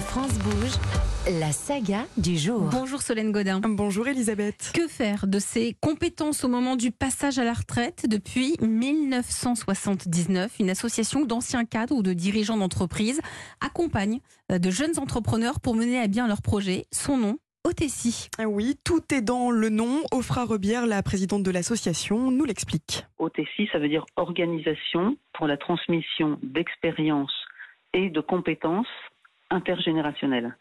France Bouge, la saga du jour. Bonjour Solène Godin. Bonjour Elisabeth. Que faire de ces compétences au moment du passage à la retraite Depuis 1979, une association d'anciens cadres ou de dirigeants d'entreprise accompagne euh, de jeunes entrepreneurs pour mener à bien leurs projets. Son nom OTSI. Ah Oui, tout est dans le nom. Ofra Rebière, la présidente de l'association, nous l'explique. OTSI, ça veut dire Organisation pour la transmission d'expériences et de compétences intergénérationnelles.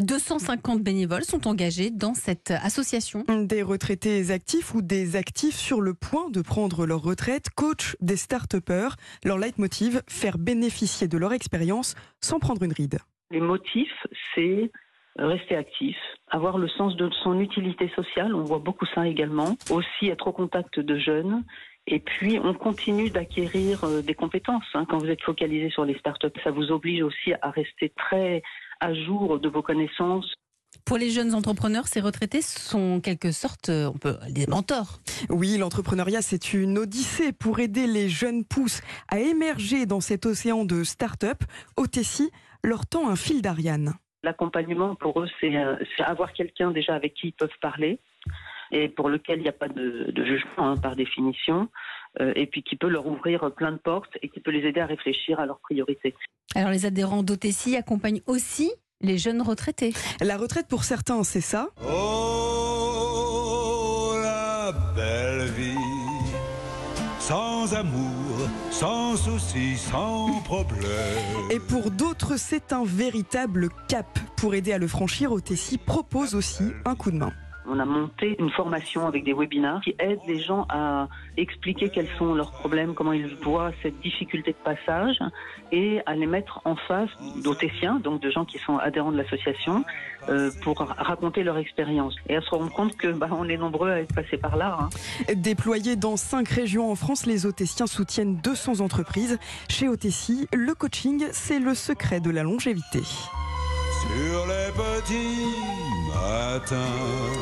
250 bénévoles sont engagés dans cette association. Des retraités actifs ou des actifs sur le point de prendre leur retraite, coach des start-upers. Leur leitmotiv, faire bénéficier de leur expérience sans prendre une ride. Les motifs, c'est rester actif, avoir le sens de son utilité sociale, on voit beaucoup ça également, aussi être au contact de jeunes. Et puis, on continue d'acquérir euh, des compétences. hein. Quand vous êtes focalisé sur les startups, ça vous oblige aussi à rester très à jour de vos connaissances. Pour les jeunes entrepreneurs, ces retraités sont en quelque sorte euh, on peut, des mentors. Oui, l'entrepreneuriat, c'est une odyssée pour aider les jeunes pousses à émerger dans cet océan de start-up. OTSI leur tend un fil d'Ariane. L'accompagnement, pour eux, c'est euh, c'est avoir quelqu'un déjà avec qui ils peuvent parler et pour lequel il n'y a pas de, de jugement hein, par définition, euh, et puis qui peut leur ouvrir plein de portes et qui peut les aider à réfléchir à leurs priorités. Alors les adhérents d'OTSI accompagnent aussi les jeunes retraités. La retraite pour certains, c'est ça? Oh, la belle vie, sans amour, sans souci, sans problème. Et pour d'autres, c'est un véritable cap. Pour aider à le franchir, OTSI propose aussi un coup de main. On a monté une formation avec des webinars qui aident les gens à expliquer quels sont leurs problèmes, comment ils voient cette difficulté de passage et à les mettre en face d'OTSiens, donc de gens qui sont adhérents de l'association, euh, pour raconter leur expérience et à se rendre compte que bah, on est nombreux à être passés par là. hein. Déployés dans cinq régions en France, les OTSiens soutiennent 200 entreprises. Chez OTSI, le coaching, c'est le secret de la longévité. Sur les petits matins.